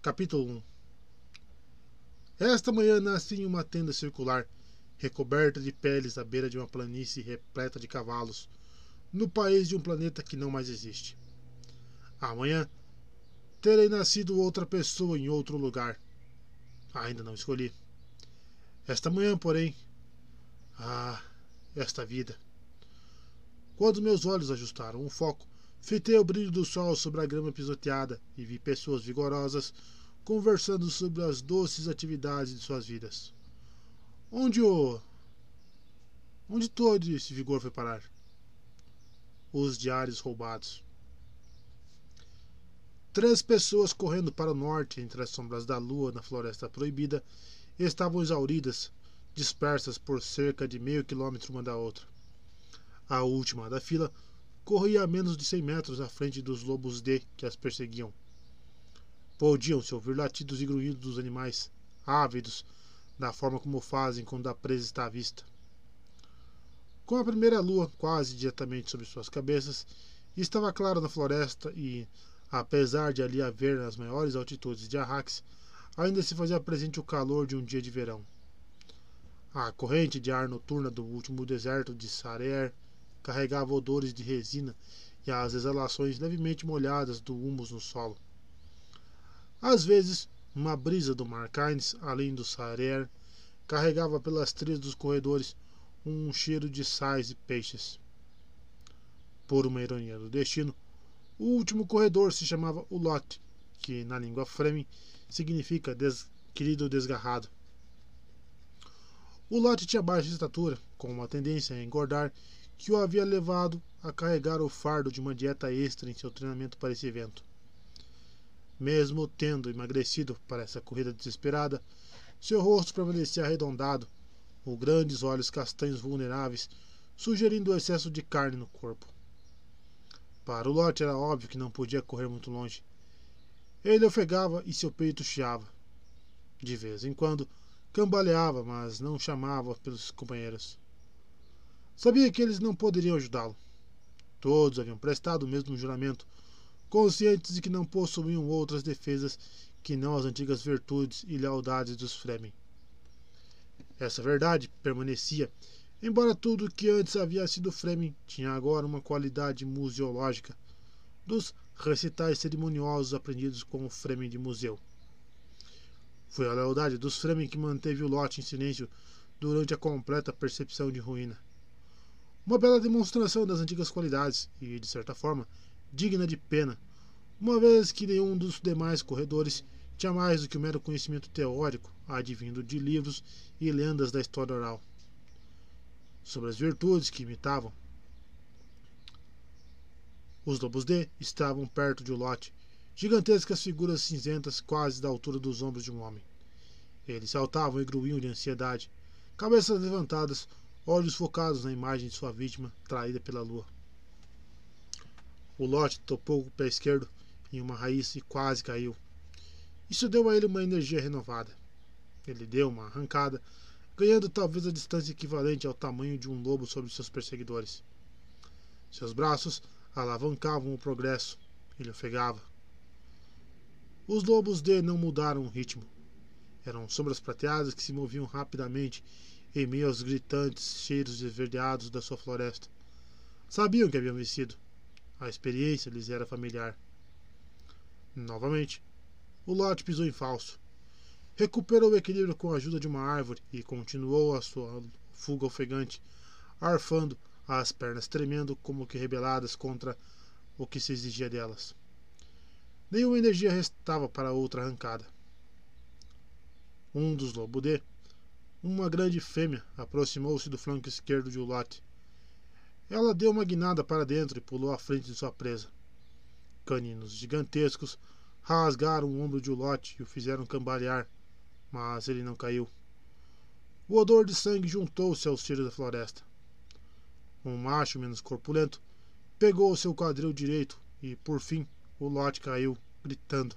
Capítulo 1 Esta manhã nasci em uma tenda circular, recoberta de peles à beira de uma planície repleta de cavalos, no país de um planeta que não mais existe. Amanhã terei nascido outra pessoa em outro lugar. Ainda não escolhi. Esta manhã, porém, ah, esta vida. Quando meus olhos ajustaram o foco, fitei o brilho do sol sobre a grama pisoteada e vi pessoas vigorosas conversando sobre as doces atividades de suas vidas. Onde o. Onde todo esse vigor foi parar? Os diários roubados. Três pessoas correndo para o norte entre as sombras da lua na floresta proibida estavam exauridas, dispersas por cerca de meio quilômetro uma da outra. A última da fila corria a menos de cem metros à frente dos lobos D que as perseguiam. Podiam-se ouvir latidos e grunhidos dos animais, ávidos, da forma como fazem quando a presa está à vista. Com a primeira lua quase diretamente sobre suas cabeças, estava claro na floresta e, apesar de ali haver as maiores altitudes de Arrax, ainda se fazia presente o calor de um dia de verão. A corrente de ar noturna do último deserto de Sarer carregava odores de resina e as exalações levemente molhadas do humus no solo. Às vezes, uma brisa do mar Kynes, além do Sarer, carregava pelas trilhas dos corredores um cheiro de sais e peixes. Por uma ironia do destino, o último corredor se chamava Ulot, que na língua Fremen significa des querido desgarrado. O Lot tinha baixa estatura, com uma tendência a engordar que o havia levado a carregar o fardo de uma dieta extra em seu treinamento para esse evento. Mesmo tendo emagrecido para essa corrida desesperada, seu rosto permanecia arredondado, os grandes olhos castanhos vulneráveis, sugerindo o excesso de carne no corpo. Para o Lot era óbvio que não podia correr muito longe. Ele ofegava e seu peito chiava. De vez em quando, cambaleava, mas não chamava pelos companheiros. Sabia que eles não poderiam ajudá-lo. Todos haviam prestado o mesmo juramento, conscientes de que não possuíam outras defesas que não as antigas virtudes e lealdades dos Fremen. Essa verdade permanecia, embora tudo que antes havia sido Fremen tinha agora uma qualidade museológica, dos recitais cerimoniosos aprendidos com o Fremen de museu. Foi a lealdade dos Fremen que manteve o lote em silêncio durante a completa percepção de ruína. Uma bela demonstração das antigas qualidades e, de certa forma, digna de pena, uma vez que nenhum dos demais corredores tinha mais do que o mero conhecimento teórico advindo de livros e lendas da história oral. Sobre as virtudes que imitavam, os lobos D estavam perto de Lot, gigantescas figuras cinzentas quase da altura dos ombros de um homem. Eles saltavam e gruíam de ansiedade, cabeças levantadas, olhos focados na imagem de sua vítima traída pela lua. O lote topou o pé esquerdo em uma raiz e quase caiu. Isso deu a ele uma energia renovada. Ele deu uma arrancada, ganhando talvez a distância equivalente ao tamanho de um lobo sobre seus perseguidores. Seus braços alavancavam o progresso. Ele ofegava. Os lobos D não mudaram o ritmo. Eram sombras prateadas que se moviam rapidamente em meio aos gritantes cheiros esverdeados da sua floresta. Sabiam que haviam vencido. A experiência lhes era familiar. Novamente, o lote pisou em falso. Recuperou o equilíbrio com a ajuda de uma árvore e continuou a sua fuga ofegante, arfando, as pernas tremendo como que rebeladas contra o que se exigia delas. Nenhuma energia restava para outra arrancada. Um dos lobos D uma grande fêmea aproximou-se do flanco esquerdo de Ulot. Ela deu uma guinada para dentro e pulou à frente de sua presa. Caninos gigantescos rasgaram o ombro de Ulot e o fizeram cambalear, mas ele não caiu. O odor de sangue juntou-se aos cheiros da floresta. Um macho menos corpulento pegou o seu quadril direito e, por fim, o lote caiu, gritando.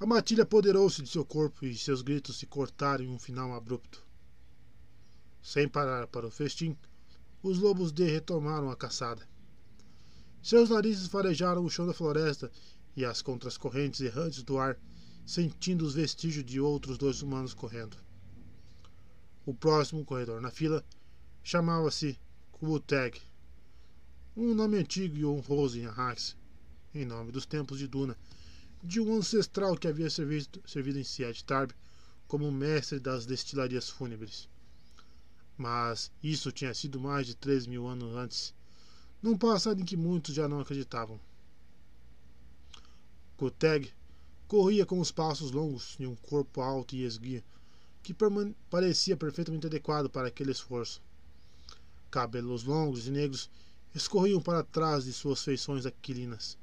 A matilha apoderou-se de seu corpo e seus gritos se cortaram em um final abrupto. Sem parar para o festim, os lobos D retomaram a caçada. Seus narizes farejaram o chão da floresta e as contra as correntes errantes do ar, sentindo os vestígios de outros dois humanos correndo. O próximo corredor na fila chamava-se Kubuteg, um nome antigo e honroso em Arrax, em nome dos tempos de Duna, de um ancestral que havia servido, servido em Siet Tarb como mestre das destilarias fúnebres. Mas isso tinha sido mais de três mil anos antes, num passado em que muitos já não acreditavam. Koteg corria com os passos longos e um corpo alto e esguio, que parecia perfeitamente adequado para aquele esforço. Cabelos longos e negros escorriam para trás de suas feições aquilinas.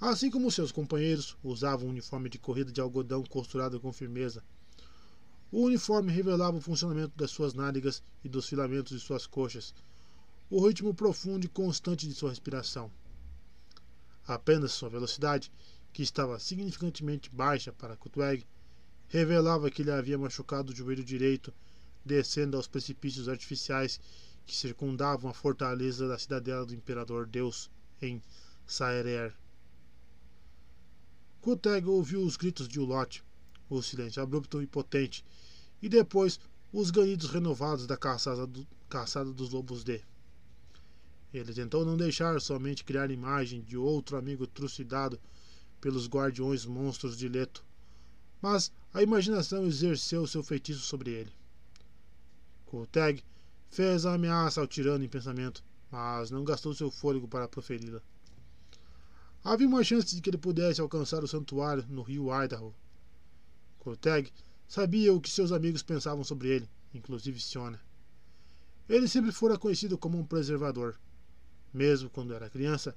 Assim como seus companheiros, usava um uniforme de corrida de algodão costurado com firmeza. O uniforme revelava o funcionamento das suas nádegas e dos filamentos de suas coxas, o ritmo profundo e constante de sua respiração. Apenas sua velocidade, que estava significantemente baixa para Kutweg, revelava que ele havia machucado o joelho direito, descendo aos precipícios artificiais que circundavam a fortaleza da cidadela do Imperador Deus em Saerer. Kuteg ouviu os gritos de Ulot, o silêncio abrupto e potente, e depois os ganidos renovados da caçada, do, caçada dos lobos de. Ele tentou não deixar somente criar imagem de outro amigo trucidado pelos guardiões monstros de Leto, mas a imaginação exerceu seu feitiço sobre ele. Kuteg fez a ameaça ao tirano em pensamento, mas não gastou seu fôlego para proferi-la. Havia uma chance de que ele pudesse alcançar o santuário no rio Idaho. Corteg sabia o que seus amigos pensavam sobre ele, inclusive Siona. Ele sempre fora conhecido como um preservador. Mesmo quando era criança,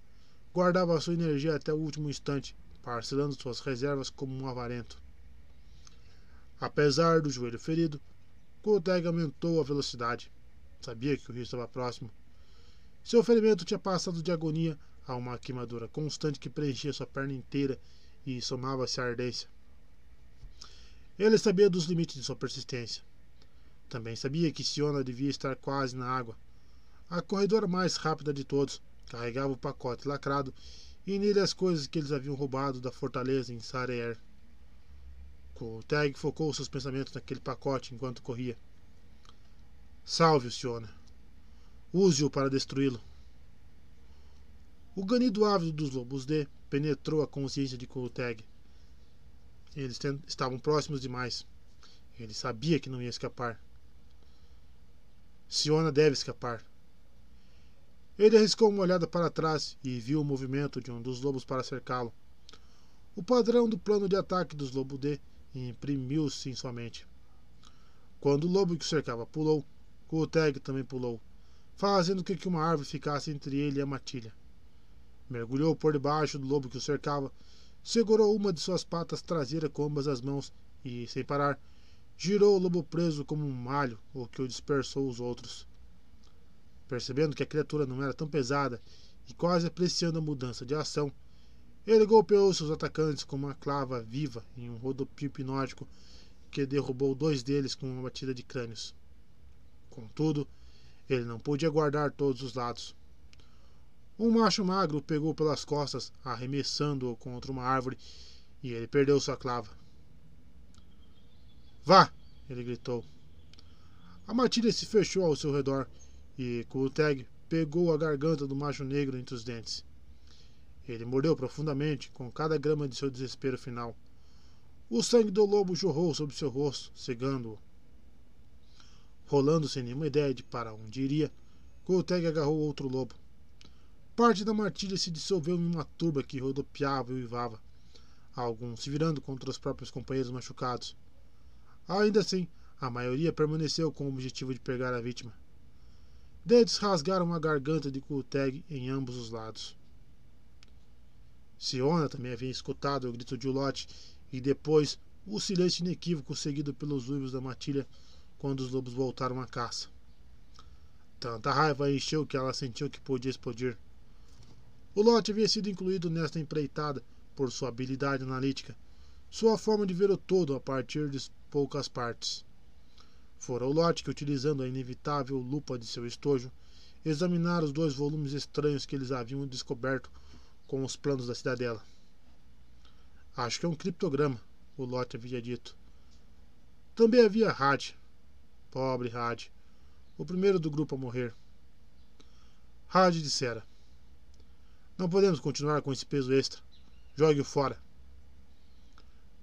guardava sua energia até o último instante, parcelando suas reservas como um avarento. Apesar do joelho ferido, Corteg aumentou a velocidade. Sabia que o rio estava próximo. Seu ferimento tinha passado de agonia a uma queimadura constante que preenchia sua perna inteira e somava-se à ardência. Ele sabia dos limites de sua persistência. Também sabia que Siona devia estar quase na água. A corredora mais rápida de todos carregava o pacote lacrado e nele as coisas que eles haviam roubado da fortaleza em Sareer. Kolteg focou seus pensamentos naquele pacote enquanto corria. Salve-o, Siona. Use-o para destruí-lo. O ganido ávido dos lobos D penetrou a consciência de Kolteg. Eles estavam próximos demais. Ele sabia que não ia escapar. Siona deve escapar. Ele arriscou uma olhada para trás e viu o movimento de um dos lobos para cercá-lo. O padrão do plano de ataque dos lobos D imprimiu-se em sua mente. Quando o lobo que o cercava pulou, Kolteg também pulou, fazendo com que uma árvore ficasse entre ele e a matilha mergulhou por debaixo do lobo que o cercava, segurou uma de suas patas traseiras com ambas as mãos e, sem parar, girou o lobo preso como um malho, o que o dispersou os outros. Percebendo que a criatura não era tão pesada e quase apreciando a mudança de ação, ele golpeou seus atacantes com uma clava viva em um rodopio hipnótico que derrubou dois deles com uma batida de crânios. Contudo, ele não podia guardar todos os lados. Um macho magro pegou pelas costas, arremessando-o contra uma árvore, e ele perdeu sua clava. Vá! ele gritou. A matilha se fechou ao seu redor e Kulteg pegou a garganta do macho negro entre os dentes. Ele mordeu profundamente com cada grama de seu desespero final. O sangue do lobo jorrou sobre seu rosto, cegando-o. Rolando sem nenhuma ideia de para onde iria, Kulteg agarrou outro lobo. Parte da matilha se dissolveu em uma turba que rodopiava e uivava, alguns se virando contra os próprios companheiros machucados. Ainda assim, a maioria permaneceu com o objetivo de pegar a vítima. Dedos rasgaram a garganta de Kulteg em ambos os lados. Siona também havia escutado o grito de Ulot e depois o silêncio inequívoco seguido pelos uivos da matilha quando os lobos voltaram à caça. Tanta raiva encheu que ela sentiu que podia explodir. O lote havia sido incluído nesta empreitada por sua habilidade analítica, sua forma de ver o todo a partir de poucas partes. Fora o lote que, utilizando a inevitável lupa de seu estojo, examinara os dois volumes estranhos que eles haviam descoberto com os planos da cidadela. Acho que é um criptograma, o Lot havia dito. Também havia Had. Pobre Had. O primeiro do grupo a morrer. Had dissera: Não podemos continuar com esse peso extra. Jogue-o fora.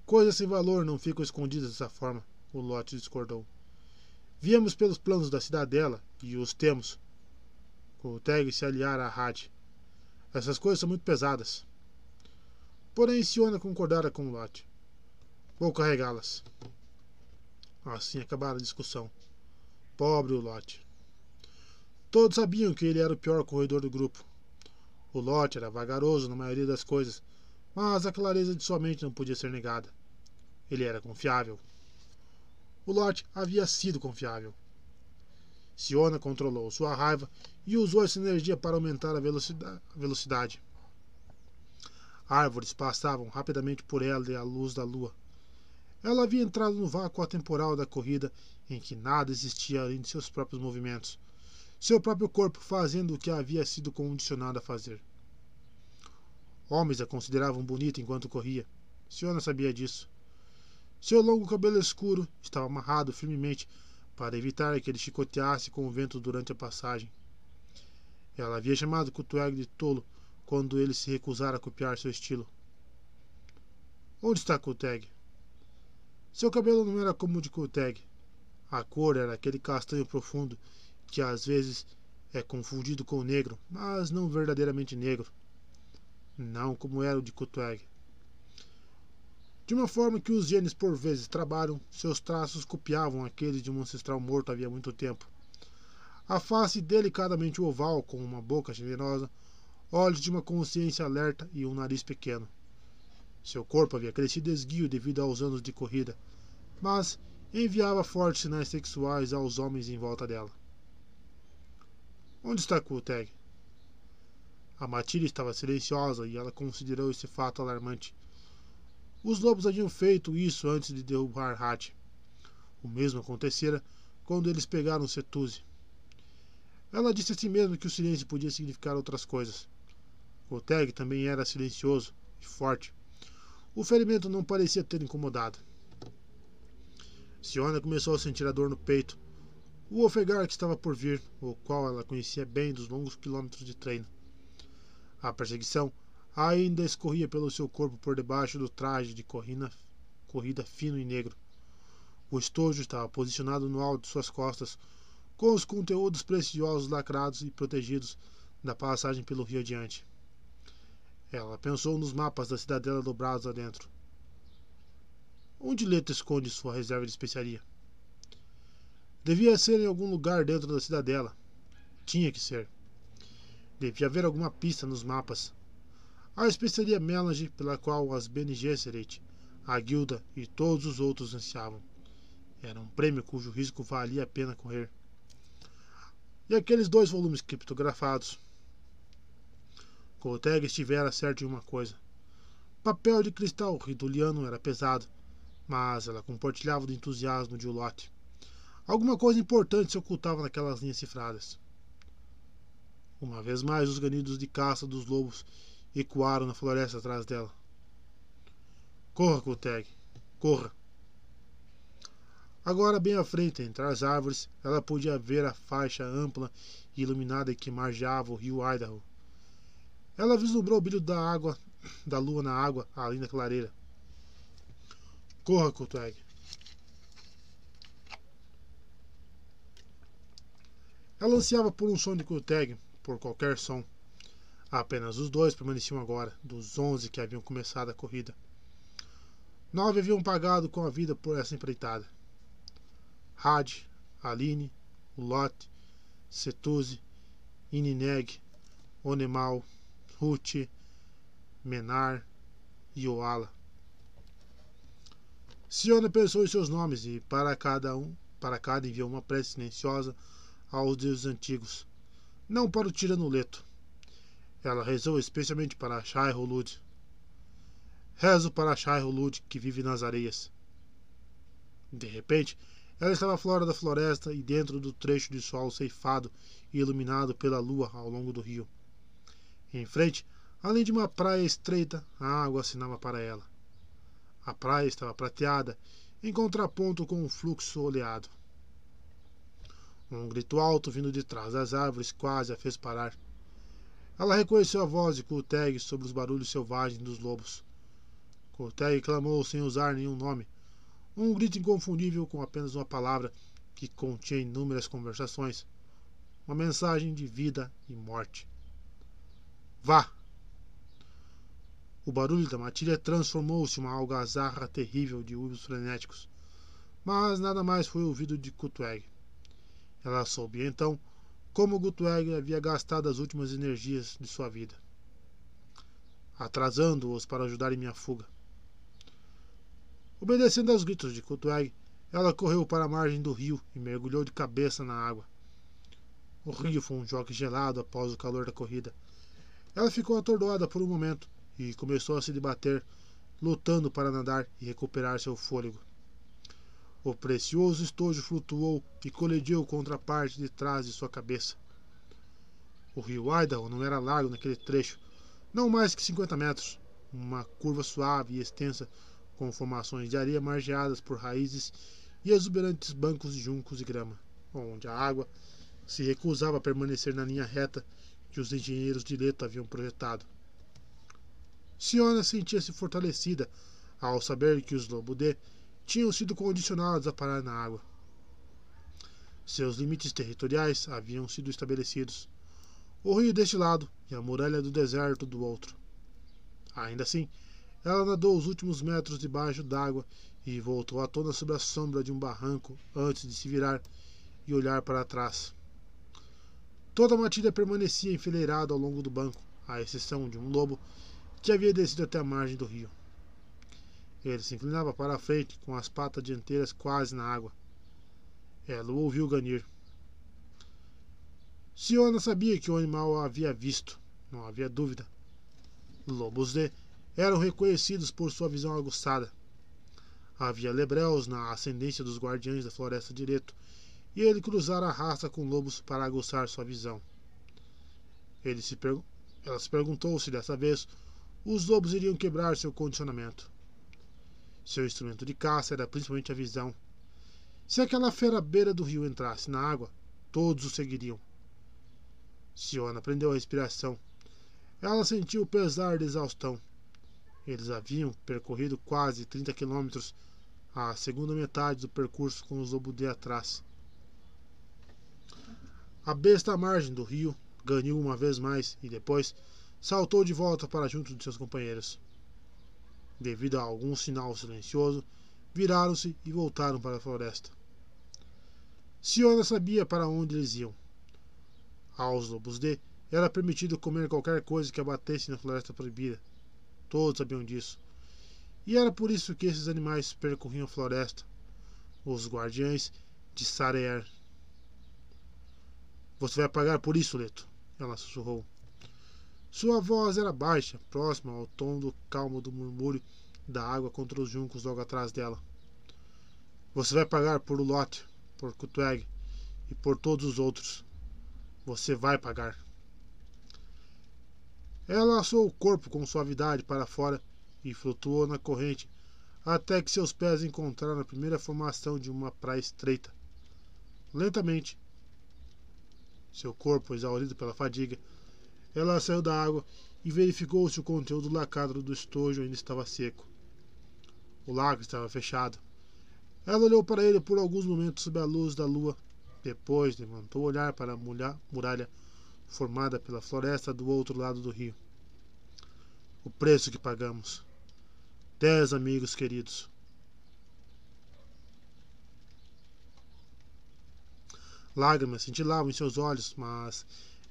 Coisas sem valor não ficam escondidas dessa forma, o Lot discordou. Viemos pelos planos da cidadela e os temos. Teg se aliara a Had. Essas coisas são muito pesadas. Porém, Siona concordara com Lot. Vou carregá-las. Assim acabara a discussão. Pobre o Lot. Todos sabiam que ele era o pior corredor do grupo. O Lot era vagaroso na maioria das coisas, mas a clareza de sua mente não podia ser negada. Ele era confiável. O Lot havia sido confiável. Siona controlou sua raiva e usou essa energia para aumentar a velocidade. Árvores passavam rapidamente por ela e à luz da lua. Ela havia entrado no vácuo atemporal da corrida em que nada existia além de seus próprios movimentos, seu próprio corpo fazendo o que havia sido condicionado a fazer. Homens a consideravam bonita enquanto corria. Siona sabia disso. Seu longo cabelo escuro estava amarrado firmemente para evitar que ele chicoteasse com o vento durante a passagem. Ela havia chamado Kutueg de tolo quando ele se recusara a copiar seu estilo. Onde está Kuteg? Seu cabelo não era como o de Kuteg. A cor era aquele castanho profundo que às vezes é confundido com o negro, mas não verdadeiramente negro. Não como era o de Kuteg. De uma forma que os genes por vezes trabalham, seus traços copiavam aqueles de um ancestral morto havia muito tempo. A face delicadamente oval, com uma boca generosa, olhos de uma consciência alerta e um nariz pequeno. Seu corpo havia crescido esguio devido aos anos de corrida, mas enviava fortes sinais sexuais aos homens em volta dela. Onde está Kulteg? A Matilha estava silenciosa e ela considerou esse fato alarmante. Os lobos haviam feito isso antes de derrubar Hat. O mesmo acontecera quando eles pegaram Setuse. Ela disse a si mesma que o silêncio podia significar outras coisas. Oteg também era silencioso e forte. O ferimento não parecia ter incomodado. Siona começou a sentir a dor no peito. O ofegar que estava por vir, o qual ela conhecia bem dos longos quilômetros de treino. A perseguição ainda escorria pelo seu corpo por debaixo do traje de corrida, fino e negro. O estojo estava posicionado no alto de suas costas, com os conteúdos preciosos lacrados e protegidos da passagem pelo rio adiante. Ela pensou nos mapas da cidadela dobrados adentro. Onde Leto esconde sua reserva de especiaria? Devia ser em algum lugar dentro da cidadela. Tinha que ser. Devia haver alguma pista nos mapas a especiaria Melange pela qual as Bene Gesserit, a guilda e todos os outros ansiavam. Era um prêmio cujo risco valia a pena correr. E aqueles dois volumes criptografados? Colteg estivera certo de uma coisa. Papel de cristal riduliano era pesado, mas ela compartilhava do entusiasmo de Ulote. Alguma coisa importante se ocultava naquelas linhas cifradas. Uma vez mais, os ganidos de caça dos lobos ecoaram na floresta atrás dela. Corra, Koteg, corra. Agora, bem à frente, entre as árvores, ela podia ver a faixa ampla e iluminada que margeava o rio Idaho. Ela vislumbrou o brilho da água, da lua na água, além da clareira. Corra, Koteg. Ela ansiava por um som de Koteg, por qualquer som. Apenas os dois permaneciam agora, dos onze que haviam começado a corrida. Nove haviam pagado com a vida por essa empreitada. Had, Aline, Lot, Setuse, Inineg, Onemal, Ruth, Menar e Oala. Siona pensou em seus nomes e para cada um, para cada enviou uma prece silenciosa aos deuses antigos, não para o tiranoleto, ela rezou especialmente para Shai Hulud. Rezo para Shai Hulud que vive nas areias. De repente, ela estava fora da floresta e dentro do trecho de sol ceifado e iluminado pela lua ao longo do rio. Em frente, além de uma praia estreita, a água assinava para ela. A praia estava prateada, em contraponto com o fluxo oleado. Um grito alto vindo de trás das árvores quase a fez parar. Ela reconheceu a voz de Kulteg sobre os barulhos selvagens dos lobos. Kulteg clamou sem usar nenhum nome. Um grito inconfundível com apenas uma palavra que continha inúmeras conversações. Uma mensagem de vida e morte. Vá! O barulho da matilha transformou-se em uma algazarra terrível de uivos frenéticos. Mas nada mais foi ouvido de Kutweg. Ela soube então como Gutweg havia gastado as últimas energias de sua vida, atrasando-os para ajudar em minha fuga. Obedecendo aos gritos de Gutweg, ela correu para a margem do rio e mergulhou de cabeça na água. O rio foi um choque gelado após o calor da corrida. Ela ficou atordoada por um momento e começou a se debater, lutando para nadar e recuperar seu fôlego. O precioso estojo flutuou e colidiu contra a parte de trás de sua cabeça. O rio Idaho não era largo naquele trecho, não mais que 50 metros. Uma curva suave e extensa, com formações de areia margeadas por raízes e exuberantes bancos de juncos e grama, onde a água se recusava a permanecer na linha reta que os engenheiros de Leto haviam projetado. Siona sentia-se fortalecida ao saber que os Lobudê tinham sido condicionados a parar na água. Seus limites territoriais haviam sido estabelecidos. O rio deste lado e a muralha do deserto do outro. Ainda assim, ela nadou os últimos metros debaixo d'água e voltou à tona sob a sombra de um barranco antes de se virar e olhar para trás. Toda a matilha permanecia enfileirada ao longo do banco, à exceção de um lobo que havia descido até a margem do rio. Ele se inclinava para a frente, com as patas dianteiras quase na água. Ela o ouviu ganir. Siona sabia que o animal a havia visto, não havia dúvida. Lobos de eram reconhecidos por sua visão aguçada. Havia lebreus na ascendência dos guardiães da floresta direto, e ele cruzara a raça com lobos para aguçar sua visão. Se. Ela se perguntou se dessa vez os lobos iriam quebrar seu condicionamento. Seu instrumento de caça era principalmente a visão. Se aquela fera à beira do rio entrasse na água, todos o seguiriam. Siona prendeu a respiração. Ela sentiu o pesar da exaustão. Eles haviam percorrido quase 30 quilômetros, a segunda metade do percurso com os de atrás. A besta à margem do rio ganhou uma vez mais e depois saltou de volta para junto de seus companheiros devido a algum sinal silencioso, viraram-se e voltaram para a floresta. Siona sabia para onde eles iam. Aos lobos de era permitido comer qualquer coisa que abatesse na floresta proibida. Todos sabiam disso. E era por isso que esses animais percorriam a floresta, os guardiães de Sareer. Você vai pagar por isso, Leto, ela sussurrou. Sua voz era baixa, próxima ao tom do calmo do murmúrio da água contra os juncos logo atrás dela. Você vai pagar por Lot, por Kutweg e por todos os outros. Você vai pagar. Ela assou o corpo com suavidade para fora e flutuou na corrente até que seus pés encontraram a primeira formação de uma praia estreita. Lentamente, seu corpo exaurido pela fadiga, ela saiu da água e verificou se o conteúdo lacado do estojo ainda estava seco. O lago estava fechado. Ela olhou para ele por alguns momentos sob a luz da lua. Depois levantou o olhar para a muralha formada pela floresta do outro lado do rio. O preço que pagamos. Dez amigos queridos. Lágrimas cintilavam em seus olhos, mas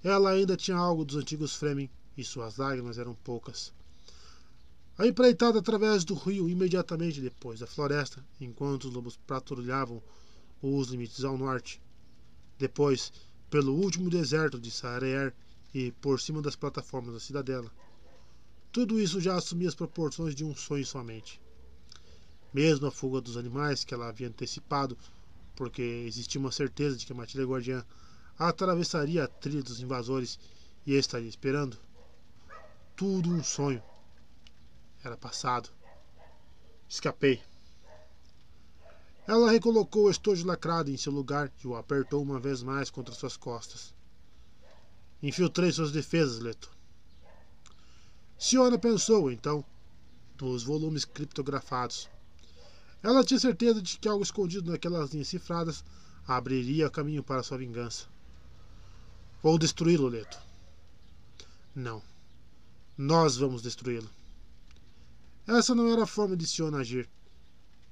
ela ainda tinha algo dos antigos Fremen e suas lágrimas eram poucas. A empreitada através do rio imediatamente depois da floresta, enquanto os lobos patrulhavam os limites ao norte. Depois, pelo último deserto de Sareer e por cima das plataformas da cidadela. Tudo isso já assumia as proporções de um sonho somente. Mesmo a fuga dos animais que ela havia antecipado, porque existia uma certeza de que a matilha guardiã atravessaria a trilha dos invasores e estaria esperando. Tudo um sonho. Era passado. Escapei. Ela recolocou o estojo lacrado em seu lugar e o apertou uma vez mais contra suas costas. Infiltrei suas defesas, Leto. Siona pensou, então, nos volumes criptografados. Ela tinha certeza de que algo escondido naquelas linhas cifradas abriria caminho para sua vingança. Vou destruí-lo, Leto. Não. Nós vamos destruí-lo. Essa não era a forma de Siona agir.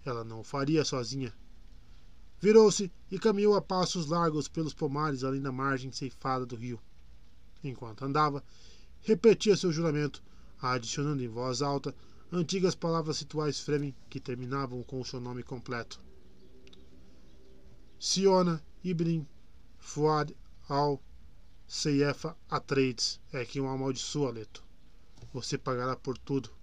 Ela não o faria sozinha. Virou-se e caminhou a passos largos pelos pomares além da margem ceifada do rio. Enquanto andava, repetia seu juramento, adicionando em voz alta antigas palavras rituais Fremen que terminavam com o seu nome completo. Siona Ibn Fuad al Seifa Atreides é quem o amaldiçoa, Leto. Você pagará por tudo.